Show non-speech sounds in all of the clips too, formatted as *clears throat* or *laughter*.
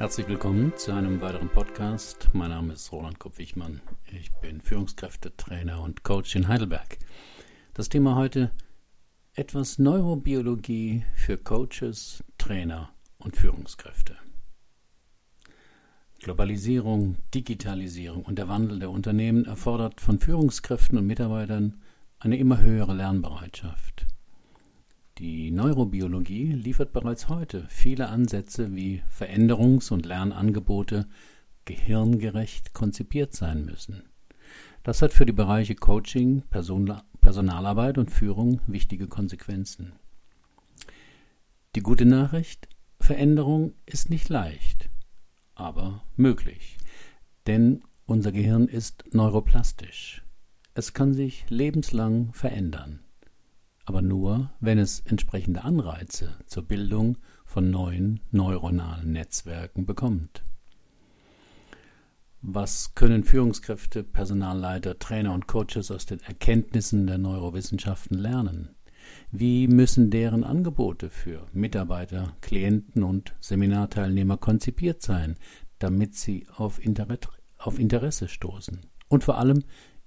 Herzlich willkommen zu einem weiteren Podcast. Mein Name ist Roland Kopp-Wichmann. Ich bin Führungskräftetrainer und Coach in Heidelberg. Das Thema heute etwas Neurobiologie für Coaches, Trainer und Führungskräfte. Globalisierung, Digitalisierung und der Wandel der Unternehmen erfordert von Führungskräften und Mitarbeitern eine immer höhere Lernbereitschaft. Die Neurobiologie liefert bereits heute viele Ansätze, wie Veränderungs- und Lernangebote gehirngerecht konzipiert sein müssen. Das hat für die Bereiche Coaching, Personalarbeit und Führung wichtige Konsequenzen. Die gute Nachricht, Veränderung ist nicht leicht, aber möglich, denn unser Gehirn ist neuroplastisch. Es kann sich lebenslang verändern aber nur, wenn es entsprechende Anreize zur Bildung von neuen neuronalen Netzwerken bekommt. Was können Führungskräfte, Personalleiter, Trainer und Coaches aus den Erkenntnissen der Neurowissenschaften lernen? Wie müssen deren Angebote für Mitarbeiter, Klienten und Seminarteilnehmer konzipiert sein, damit sie auf, Inter auf Interesse stoßen und vor allem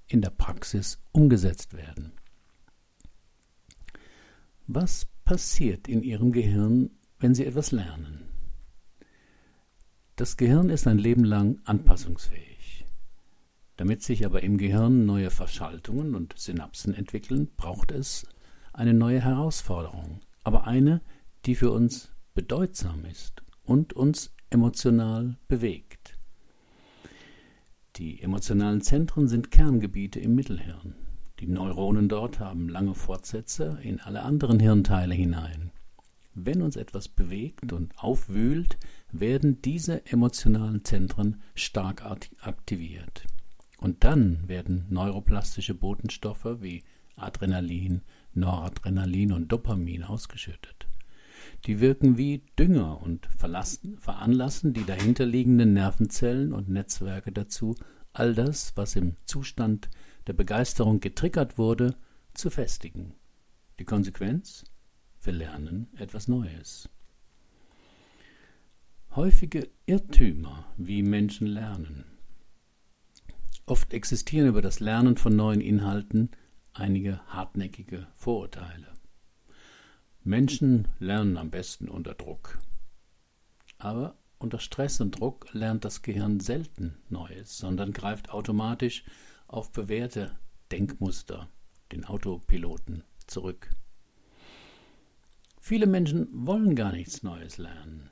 in der Praxis umgesetzt werden? Was passiert in Ihrem Gehirn, wenn Sie etwas lernen? Das Gehirn ist ein Leben lang anpassungsfähig. Damit sich aber im Gehirn neue Verschaltungen und Synapsen entwickeln, braucht es eine neue Herausforderung, aber eine, die für uns bedeutsam ist und uns emotional bewegt. Die emotionalen Zentren sind Kerngebiete im Mittelhirn. Die Neuronen dort haben lange Fortsätze in alle anderen Hirnteile hinein. Wenn uns etwas bewegt und aufwühlt, werden diese emotionalen Zentren stark aktiviert. Und dann werden neuroplastische Botenstoffe wie Adrenalin, Noradrenalin und Dopamin ausgeschüttet. Die wirken wie Dünger und veranlassen die dahinterliegenden Nervenzellen und Netzwerke dazu, all das, was im Zustand der Begeisterung getriggert wurde, zu festigen. Die Konsequenz? Wir lernen etwas Neues. Häufige Irrtümer, wie Menschen lernen. Oft existieren über das Lernen von neuen Inhalten einige hartnäckige Vorurteile. Menschen lernen am besten unter Druck. Aber unter Stress und Druck lernt das Gehirn selten Neues, sondern greift automatisch auf bewährte Denkmuster, den Autopiloten, zurück. Viele Menschen wollen gar nichts Neues lernen.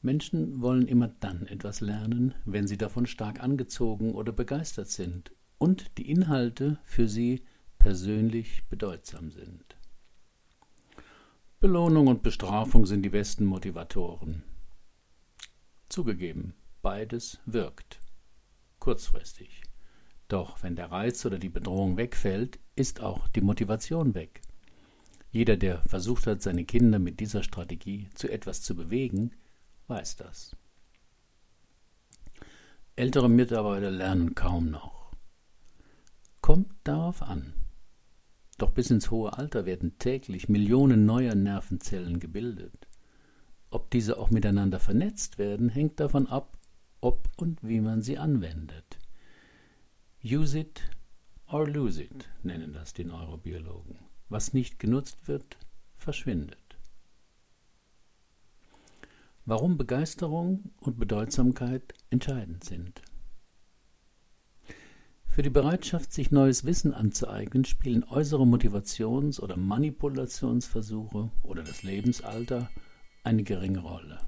Menschen wollen immer dann etwas lernen, wenn sie davon stark angezogen oder begeistert sind und die Inhalte für sie persönlich bedeutsam sind. Belohnung und Bestrafung sind die besten Motivatoren. Zugegeben, beides wirkt. Kurzfristig. Doch wenn der Reiz oder die Bedrohung wegfällt, ist auch die Motivation weg. Jeder, der versucht hat, seine Kinder mit dieser Strategie zu etwas zu bewegen, weiß das. Ältere Mitarbeiter lernen kaum noch. Kommt darauf an. Doch bis ins hohe Alter werden täglich Millionen neuer Nervenzellen gebildet. Ob diese auch miteinander vernetzt werden, hängt davon ab, ob und wie man sie anwendet. Use it or lose it nennen das die Neurobiologen. Was nicht genutzt wird, verschwindet. Warum Begeisterung und Bedeutsamkeit entscheidend sind. Für die Bereitschaft, sich neues Wissen anzueignen, spielen äußere Motivations- oder Manipulationsversuche oder das Lebensalter eine geringe Rolle.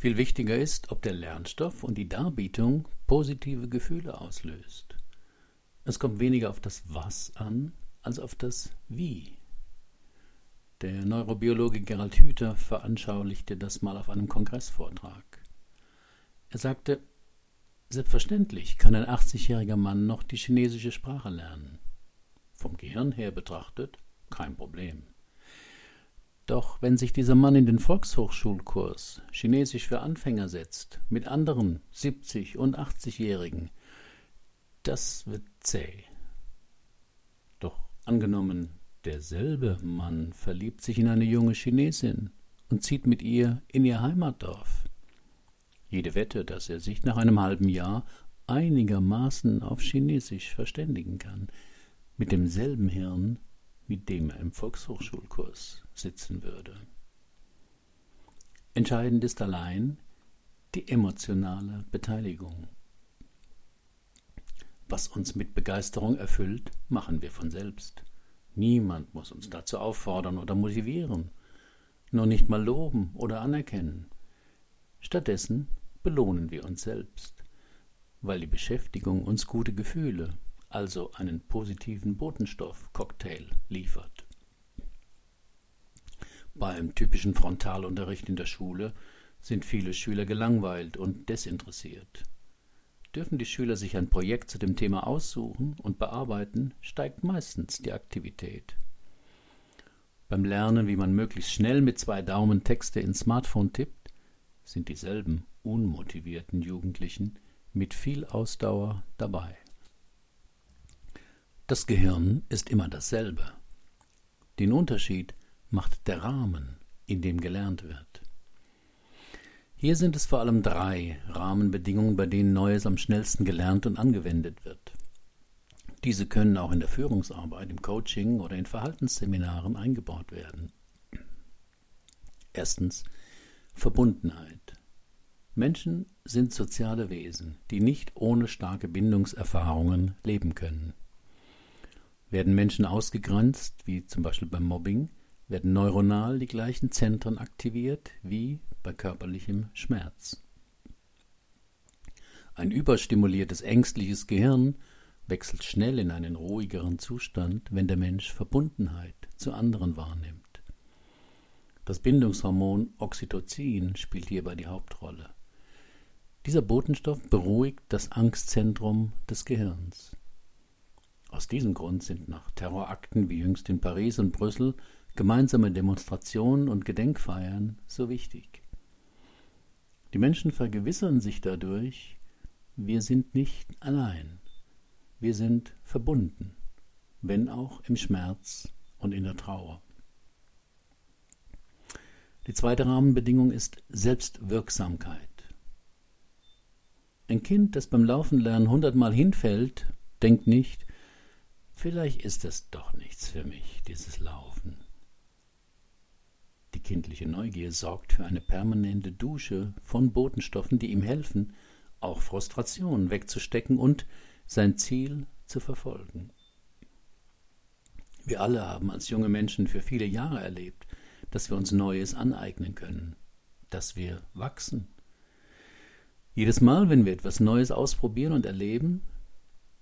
Viel wichtiger ist, ob der Lernstoff und die Darbietung positive Gefühle auslöst. Es kommt weniger auf das Was an, als auf das Wie. Der Neurobiologe Gerald Hüther veranschaulichte das mal auf einem Kongressvortrag. Er sagte, selbstverständlich kann ein 80-jähriger Mann noch die chinesische Sprache lernen. Vom Gehirn her betrachtet kein Problem. Doch wenn sich dieser Mann in den Volkshochschulkurs Chinesisch für Anfänger setzt, mit anderen 70- und 80-Jährigen, das wird zäh. Doch angenommen, Derselbe Mann verliebt sich in eine junge Chinesin und zieht mit ihr in ihr Heimatdorf. Jede Wette, dass er sich nach einem halben Jahr einigermaßen auf Chinesisch verständigen kann, mit demselben Hirn, mit dem er im Volkshochschulkurs sitzen würde. Entscheidend ist allein die emotionale Beteiligung. Was uns mit Begeisterung erfüllt, machen wir von selbst. Niemand muss uns dazu auffordern oder motivieren, nur nicht mal loben oder anerkennen. Stattdessen belohnen wir uns selbst, weil die Beschäftigung uns gute Gefühle, also einen positiven Botenstoff-Cocktail liefert. Beim typischen Frontalunterricht in der Schule sind viele Schüler gelangweilt und desinteressiert. Dürfen die Schüler sich ein Projekt zu dem Thema aussuchen und bearbeiten, steigt meistens die Aktivität. Beim Lernen, wie man möglichst schnell mit zwei Daumen Texte ins Smartphone tippt, sind dieselben unmotivierten Jugendlichen mit viel Ausdauer dabei. Das Gehirn ist immer dasselbe. Den Unterschied macht der Rahmen, in dem gelernt wird. Hier sind es vor allem drei Rahmenbedingungen, bei denen Neues am schnellsten gelernt und angewendet wird. Diese können auch in der Führungsarbeit, im Coaching oder in Verhaltensseminaren eingebaut werden. Erstens Verbundenheit. Menschen sind soziale Wesen, die nicht ohne starke Bindungserfahrungen leben können. Werden Menschen ausgegrenzt, wie zum Beispiel beim Mobbing, werden neuronal die gleichen Zentren aktiviert wie bei körperlichem Schmerz. Ein überstimuliertes ängstliches Gehirn wechselt schnell in einen ruhigeren Zustand, wenn der Mensch Verbundenheit zu anderen wahrnimmt. Das Bindungshormon Oxytocin spielt hierbei die Hauptrolle. Dieser Botenstoff beruhigt das Angstzentrum des Gehirns. Aus diesem Grund sind nach Terrorakten wie jüngst in Paris und Brüssel gemeinsame Demonstrationen und Gedenkfeiern so wichtig. Die Menschen vergewissern sich dadurch, wir sind nicht allein, wir sind verbunden, wenn auch im Schmerz und in der Trauer. Die zweite Rahmenbedingung ist Selbstwirksamkeit. Ein Kind, das beim Laufenlernen hundertmal hinfällt, denkt nicht, vielleicht ist es doch nichts für mich, dieses Laufen. Die kindliche Neugier sorgt für eine permanente Dusche von Botenstoffen, die ihm helfen, auch Frustration wegzustecken und sein Ziel zu verfolgen. Wir alle haben als junge Menschen für viele Jahre erlebt, dass wir uns Neues aneignen können, dass wir wachsen. Jedes Mal, wenn wir etwas Neues ausprobieren und erleben,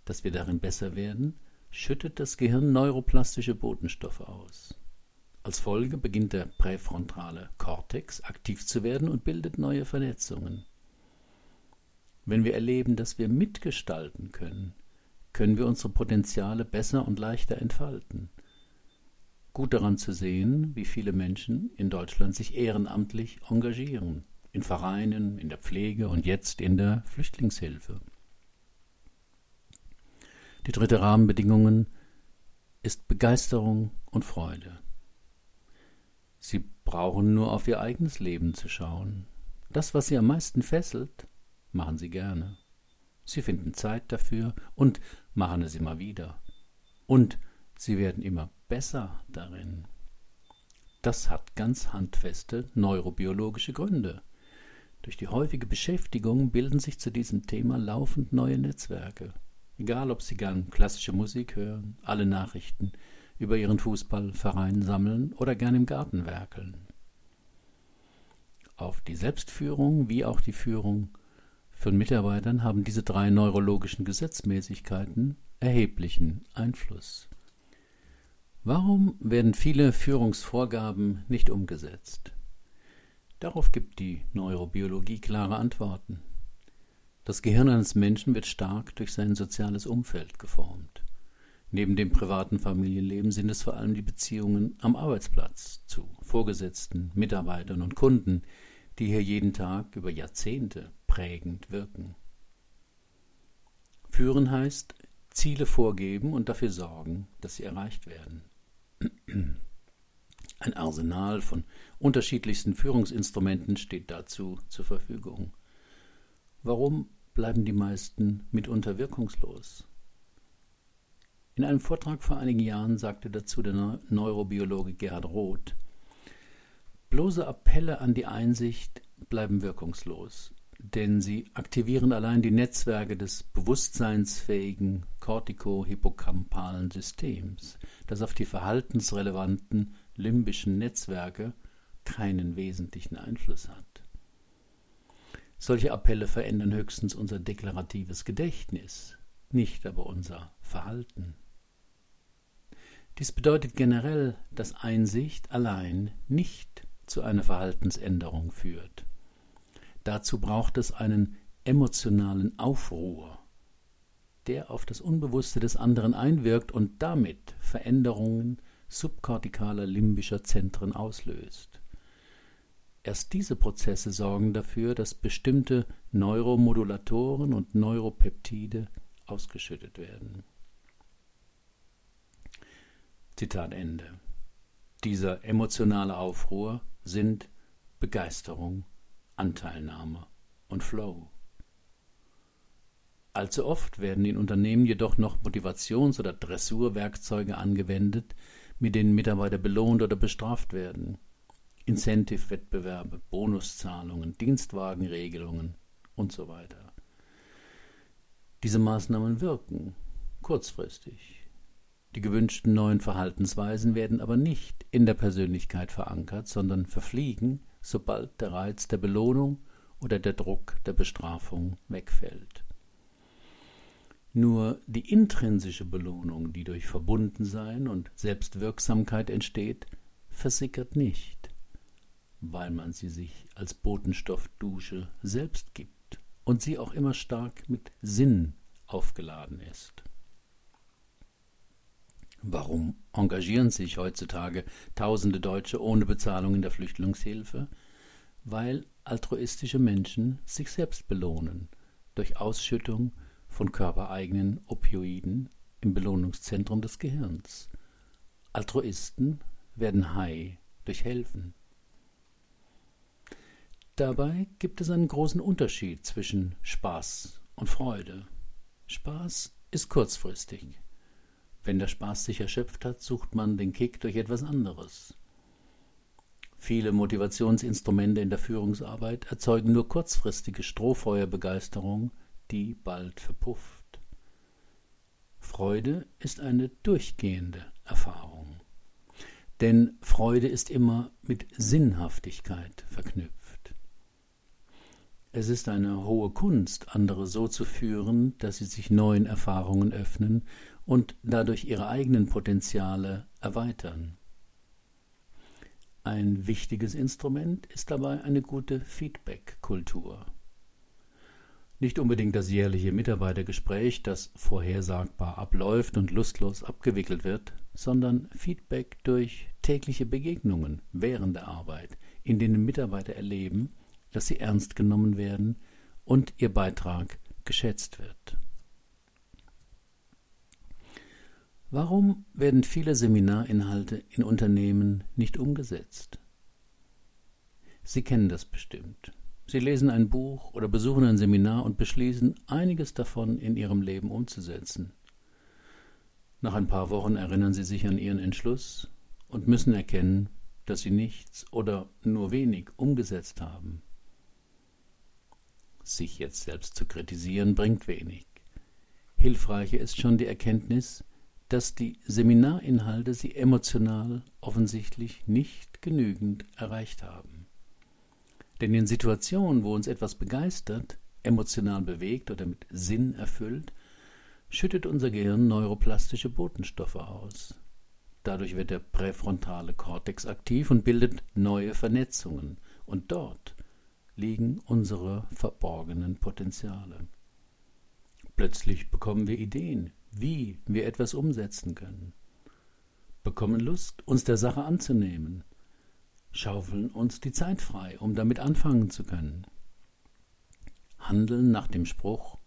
dass wir darin besser werden, schüttet das Gehirn neuroplastische Botenstoffe aus. Als Folge beginnt der präfrontale Kortex aktiv zu werden und bildet neue Vernetzungen. Wenn wir erleben, dass wir mitgestalten können, können wir unsere Potenziale besser und leichter entfalten. Gut daran zu sehen, wie viele Menschen in Deutschland sich ehrenamtlich engagieren, in Vereinen, in der Pflege und jetzt in der Flüchtlingshilfe. Die dritte Rahmenbedingung ist Begeisterung und Freude. Sie brauchen nur auf ihr eigenes Leben zu schauen. Das, was sie am meisten fesselt, machen sie gerne. Sie finden Zeit dafür und machen es immer wieder. Und sie werden immer besser darin. Das hat ganz handfeste neurobiologische Gründe. Durch die häufige Beschäftigung bilden sich zu diesem Thema laufend neue Netzwerke. Egal, ob Sie gern klassische Musik hören, alle Nachrichten, über ihren Fußballverein sammeln oder gern im Garten werkeln. Auf die Selbstführung wie auch die Führung von Mitarbeitern haben diese drei neurologischen Gesetzmäßigkeiten erheblichen Einfluss. Warum werden viele Führungsvorgaben nicht umgesetzt? Darauf gibt die Neurobiologie klare Antworten. Das Gehirn eines Menschen wird stark durch sein soziales Umfeld geformt. Neben dem privaten Familienleben sind es vor allem die Beziehungen am Arbeitsplatz zu Vorgesetzten, Mitarbeitern und Kunden, die hier jeden Tag über Jahrzehnte prägend wirken. Führen heißt Ziele vorgeben und dafür sorgen, dass sie erreicht werden. *clears throat* Ein Arsenal von unterschiedlichsten Führungsinstrumenten steht dazu zur Verfügung. Warum bleiben die meisten mitunter wirkungslos? In einem Vortrag vor einigen Jahren sagte dazu der Neurobiologe Gerhard Roth, bloße Appelle an die Einsicht bleiben wirkungslos, denn sie aktivieren allein die Netzwerke des bewusstseinsfähigen kortiko-hippocampalen Systems, das auf die verhaltensrelevanten limbischen Netzwerke keinen wesentlichen Einfluss hat. Solche Appelle verändern höchstens unser deklaratives Gedächtnis, nicht aber unser Verhalten. Dies bedeutet generell, dass Einsicht allein nicht zu einer Verhaltensänderung führt. Dazu braucht es einen emotionalen Aufruhr, der auf das Unbewusste des anderen einwirkt und damit Veränderungen subkortikaler limbischer Zentren auslöst. Erst diese Prozesse sorgen dafür, dass bestimmte Neuromodulatoren und Neuropeptide ausgeschüttet werden. Zitat Ende. Dieser emotionale Aufruhr sind Begeisterung, Anteilnahme und Flow. Allzu oft werden in Unternehmen jedoch noch Motivations- oder Dressurwerkzeuge angewendet, mit denen Mitarbeiter belohnt oder bestraft werden. Incentive-Wettbewerbe, Bonuszahlungen, Dienstwagenregelungen und so weiter. Diese Maßnahmen wirken kurzfristig. Die gewünschten neuen Verhaltensweisen werden aber nicht in der Persönlichkeit verankert, sondern verfliegen, sobald der Reiz der Belohnung oder der Druck der Bestrafung wegfällt. Nur die intrinsische Belohnung, die durch Verbundensein und Selbstwirksamkeit entsteht, versickert nicht weil man sie sich als Botenstoffdusche selbst gibt und sie auch immer stark mit Sinn aufgeladen ist. Warum engagieren sich heutzutage tausende Deutsche ohne Bezahlung in der Flüchtlingshilfe? Weil altruistische Menschen sich selbst belohnen durch Ausschüttung von körpereigenen Opioiden im Belohnungszentrum des Gehirns. Altruisten werden high durch Helfen. Dabei gibt es einen großen Unterschied zwischen Spaß und Freude. Spaß ist kurzfristig. Wenn der Spaß sich erschöpft hat, sucht man den Kick durch etwas anderes. Viele Motivationsinstrumente in der Führungsarbeit erzeugen nur kurzfristige Strohfeuerbegeisterung, die bald verpufft. Freude ist eine durchgehende Erfahrung. Denn Freude ist immer mit Sinnhaftigkeit verknüpft. Es ist eine hohe Kunst, andere so zu führen, dass sie sich neuen Erfahrungen öffnen und dadurch ihre eigenen Potenziale erweitern. Ein wichtiges Instrument ist dabei eine gute Feedback-Kultur. Nicht unbedingt das jährliche Mitarbeitergespräch, das vorhersagbar abläuft und lustlos abgewickelt wird, sondern Feedback durch tägliche Begegnungen während der Arbeit, in denen Mitarbeiter erleben, dass sie ernst genommen werden und ihr Beitrag geschätzt wird. Warum werden viele Seminarinhalte in Unternehmen nicht umgesetzt? Sie kennen das bestimmt. Sie lesen ein Buch oder besuchen ein Seminar und beschließen, einiges davon in ihrem Leben umzusetzen. Nach ein paar Wochen erinnern sie sich an ihren Entschluss und müssen erkennen, dass sie nichts oder nur wenig umgesetzt haben. Sich jetzt selbst zu kritisieren bringt wenig. Hilfreicher ist schon die Erkenntnis, dass die Seminarinhalte sie emotional offensichtlich nicht genügend erreicht haben. Denn in Situationen, wo uns etwas begeistert, emotional bewegt oder mit Sinn erfüllt, schüttet unser Gehirn neuroplastische Botenstoffe aus. Dadurch wird der präfrontale Kortex aktiv und bildet neue Vernetzungen. Und dort liegen unsere verborgenen Potenziale. Plötzlich bekommen wir Ideen, wie wir etwas umsetzen können, bekommen Lust, uns der Sache anzunehmen, schaufeln uns die Zeit frei, um damit anfangen zu können, handeln nach dem Spruch,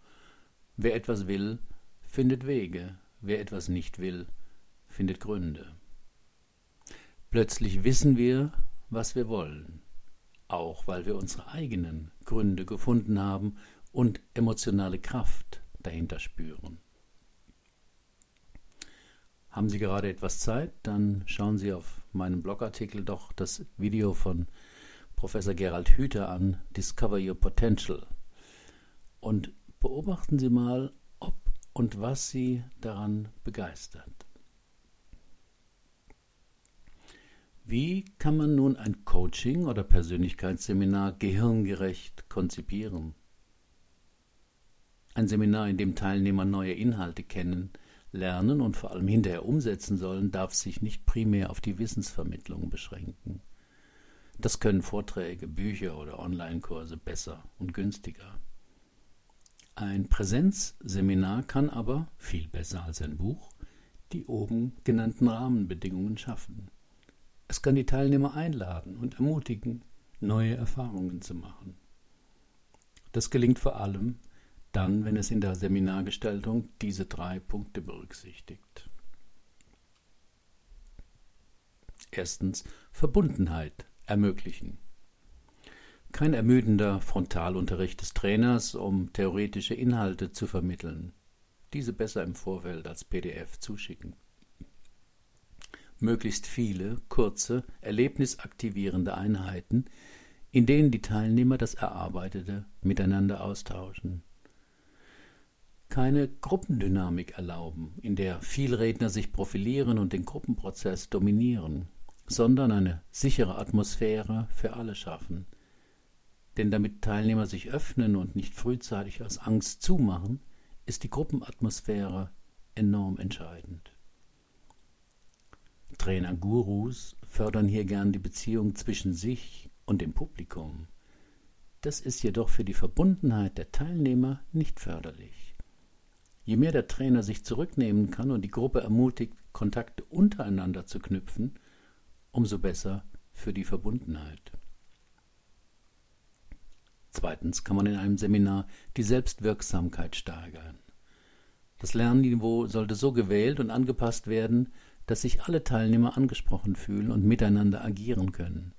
wer etwas will, findet Wege, wer etwas nicht will, findet Gründe. Plötzlich wissen wir, was wir wollen, auch weil wir unsere eigenen Gründe gefunden haben und emotionale Kraft dahinter spüren. Haben Sie gerade etwas Zeit, dann schauen Sie auf meinem Blogartikel doch das Video von Professor Gerald Hüther an, Discover Your Potential. Und beobachten Sie mal, ob und was Sie daran begeistert. Wie kann man nun ein Coaching oder Persönlichkeitsseminar gehirngerecht konzipieren? Ein Seminar, in dem Teilnehmer neue Inhalte kennen, lernen und vor allem hinterher umsetzen sollen, darf sich nicht primär auf die Wissensvermittlung beschränken. Das können Vorträge, Bücher oder Online-Kurse besser und günstiger. Ein Präsenzseminar kann aber, viel besser als ein Buch, die oben genannten Rahmenbedingungen schaffen. Es kann die Teilnehmer einladen und ermutigen, neue Erfahrungen zu machen. Das gelingt vor allem dann, wenn es in der Seminargestaltung diese drei Punkte berücksichtigt. Erstens Verbundenheit ermöglichen. Kein ermüdender Frontalunterricht des Trainers, um theoretische Inhalte zu vermitteln. Diese besser im Vorfeld als PDF zuschicken möglichst viele kurze, erlebnisaktivierende Einheiten, in denen die Teilnehmer das Erarbeitete miteinander austauschen. Keine Gruppendynamik erlauben, in der Vielredner sich profilieren und den Gruppenprozess dominieren, sondern eine sichere Atmosphäre für alle schaffen. Denn damit Teilnehmer sich öffnen und nicht frühzeitig aus Angst zumachen, ist die Gruppenatmosphäre enorm entscheidend. Trainer-Gurus fördern hier gern die Beziehung zwischen sich und dem Publikum. Das ist jedoch für die Verbundenheit der Teilnehmer nicht förderlich. Je mehr der Trainer sich zurücknehmen kann und die Gruppe ermutigt, Kontakte untereinander zu knüpfen, umso besser für die Verbundenheit. Zweitens kann man in einem Seminar die Selbstwirksamkeit steigern. Das Lernniveau sollte so gewählt und angepasst werden, dass sich alle Teilnehmer angesprochen fühlen und miteinander agieren können.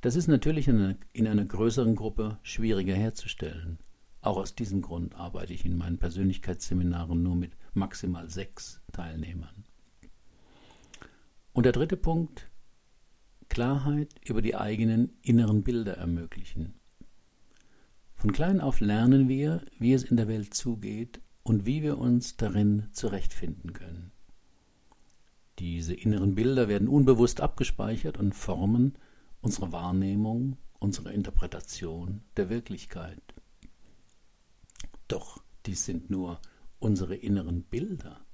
Das ist natürlich in einer, in einer größeren Gruppe schwieriger herzustellen. Auch aus diesem Grund arbeite ich in meinen Persönlichkeitsseminaren nur mit maximal sechs Teilnehmern. Und der dritte Punkt, Klarheit über die eigenen inneren Bilder ermöglichen. Von klein auf lernen wir, wie es in der Welt zugeht und wie wir uns darin zurechtfinden können. Diese inneren Bilder werden unbewusst abgespeichert und formen unsere Wahrnehmung, unsere Interpretation der Wirklichkeit. Doch dies sind nur unsere inneren Bilder.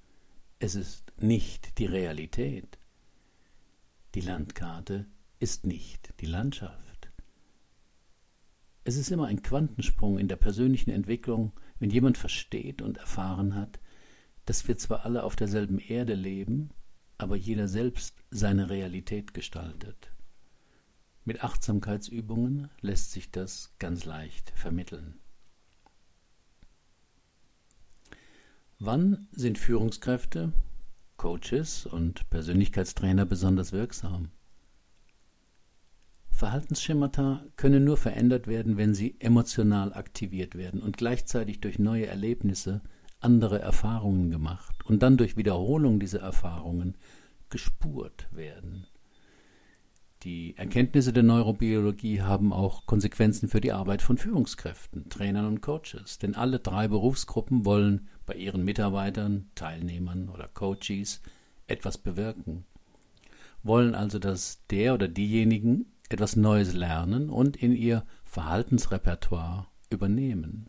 Es ist nicht die Realität. Die Landkarte ist nicht die Landschaft. Es ist immer ein Quantensprung in der persönlichen Entwicklung, wenn jemand versteht und erfahren hat, dass wir zwar alle auf derselben Erde leben, aber jeder selbst seine Realität gestaltet. Mit Achtsamkeitsübungen lässt sich das ganz leicht vermitteln. Wann sind Führungskräfte, Coaches und Persönlichkeitstrainer besonders wirksam? Verhaltensschemata können nur verändert werden, wenn sie emotional aktiviert werden und gleichzeitig durch neue Erlebnisse andere Erfahrungen gemacht und dann durch Wiederholung dieser Erfahrungen gespurt werden. Die Erkenntnisse der Neurobiologie haben auch Konsequenzen für die Arbeit von Führungskräften, Trainern und Coaches, denn alle drei Berufsgruppen wollen bei ihren Mitarbeitern, Teilnehmern oder Coaches etwas bewirken, wollen also, dass der oder diejenigen etwas Neues lernen und in ihr Verhaltensrepertoire übernehmen.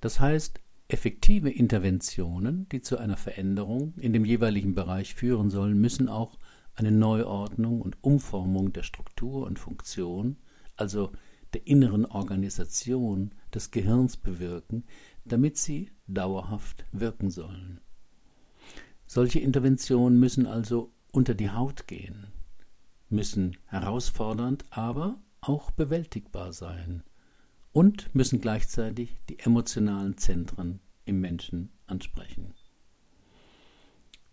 Das heißt, effektive Interventionen, die zu einer Veränderung in dem jeweiligen Bereich führen sollen, müssen auch eine Neuordnung und Umformung der Struktur und Funktion, also der inneren Organisation des Gehirns bewirken, damit sie dauerhaft wirken sollen. Solche Interventionen müssen also unter die Haut gehen, müssen herausfordernd, aber auch bewältigbar sein und müssen gleichzeitig die emotionalen Zentren im Menschen ansprechen.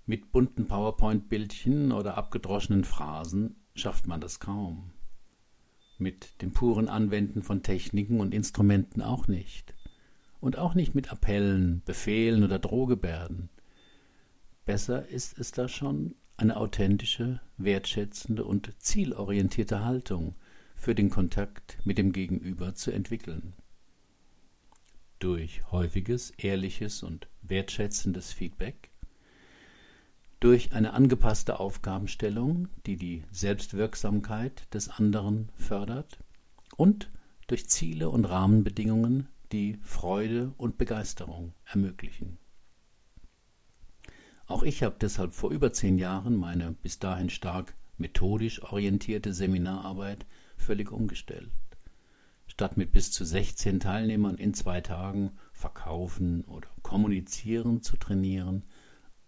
Mit bunten PowerPoint-Bildchen oder abgedroschenen Phrasen schafft man das kaum. Mit dem puren Anwenden von Techniken und Instrumenten auch nicht. Und auch nicht mit Appellen, Befehlen oder Drohgebärden. Besser ist es da schon, eine authentische, wertschätzende und zielorientierte Haltung für den Kontakt mit dem Gegenüber zu entwickeln. Durch häufiges, ehrliches und wertschätzendes Feedback, durch eine angepasste Aufgabenstellung, die die Selbstwirksamkeit des anderen fördert, und durch Ziele und Rahmenbedingungen, die Freude und Begeisterung ermöglichen. Auch ich habe deshalb vor über zehn Jahren meine bis dahin stark methodisch orientierte Seminararbeit völlig umgestellt. Statt mit bis zu 16 Teilnehmern in zwei Tagen verkaufen oder kommunizieren zu trainieren,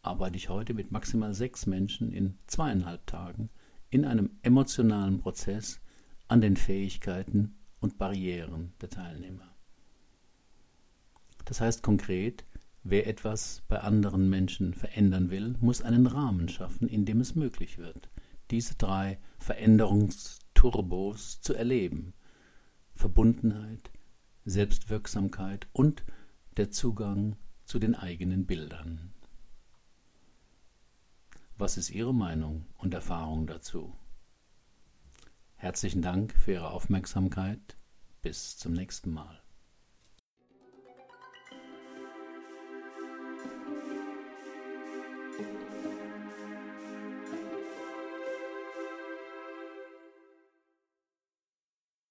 arbeite ich heute mit maximal sechs Menschen in zweieinhalb Tagen in einem emotionalen Prozess an den Fähigkeiten und Barrieren der Teilnehmer. Das heißt konkret, Wer etwas bei anderen Menschen verändern will, muss einen Rahmen schaffen, in dem es möglich wird, diese drei Veränderungsturbos zu erleben. Verbundenheit, Selbstwirksamkeit und der Zugang zu den eigenen Bildern. Was ist Ihre Meinung und Erfahrung dazu? Herzlichen Dank für Ihre Aufmerksamkeit. Bis zum nächsten Mal.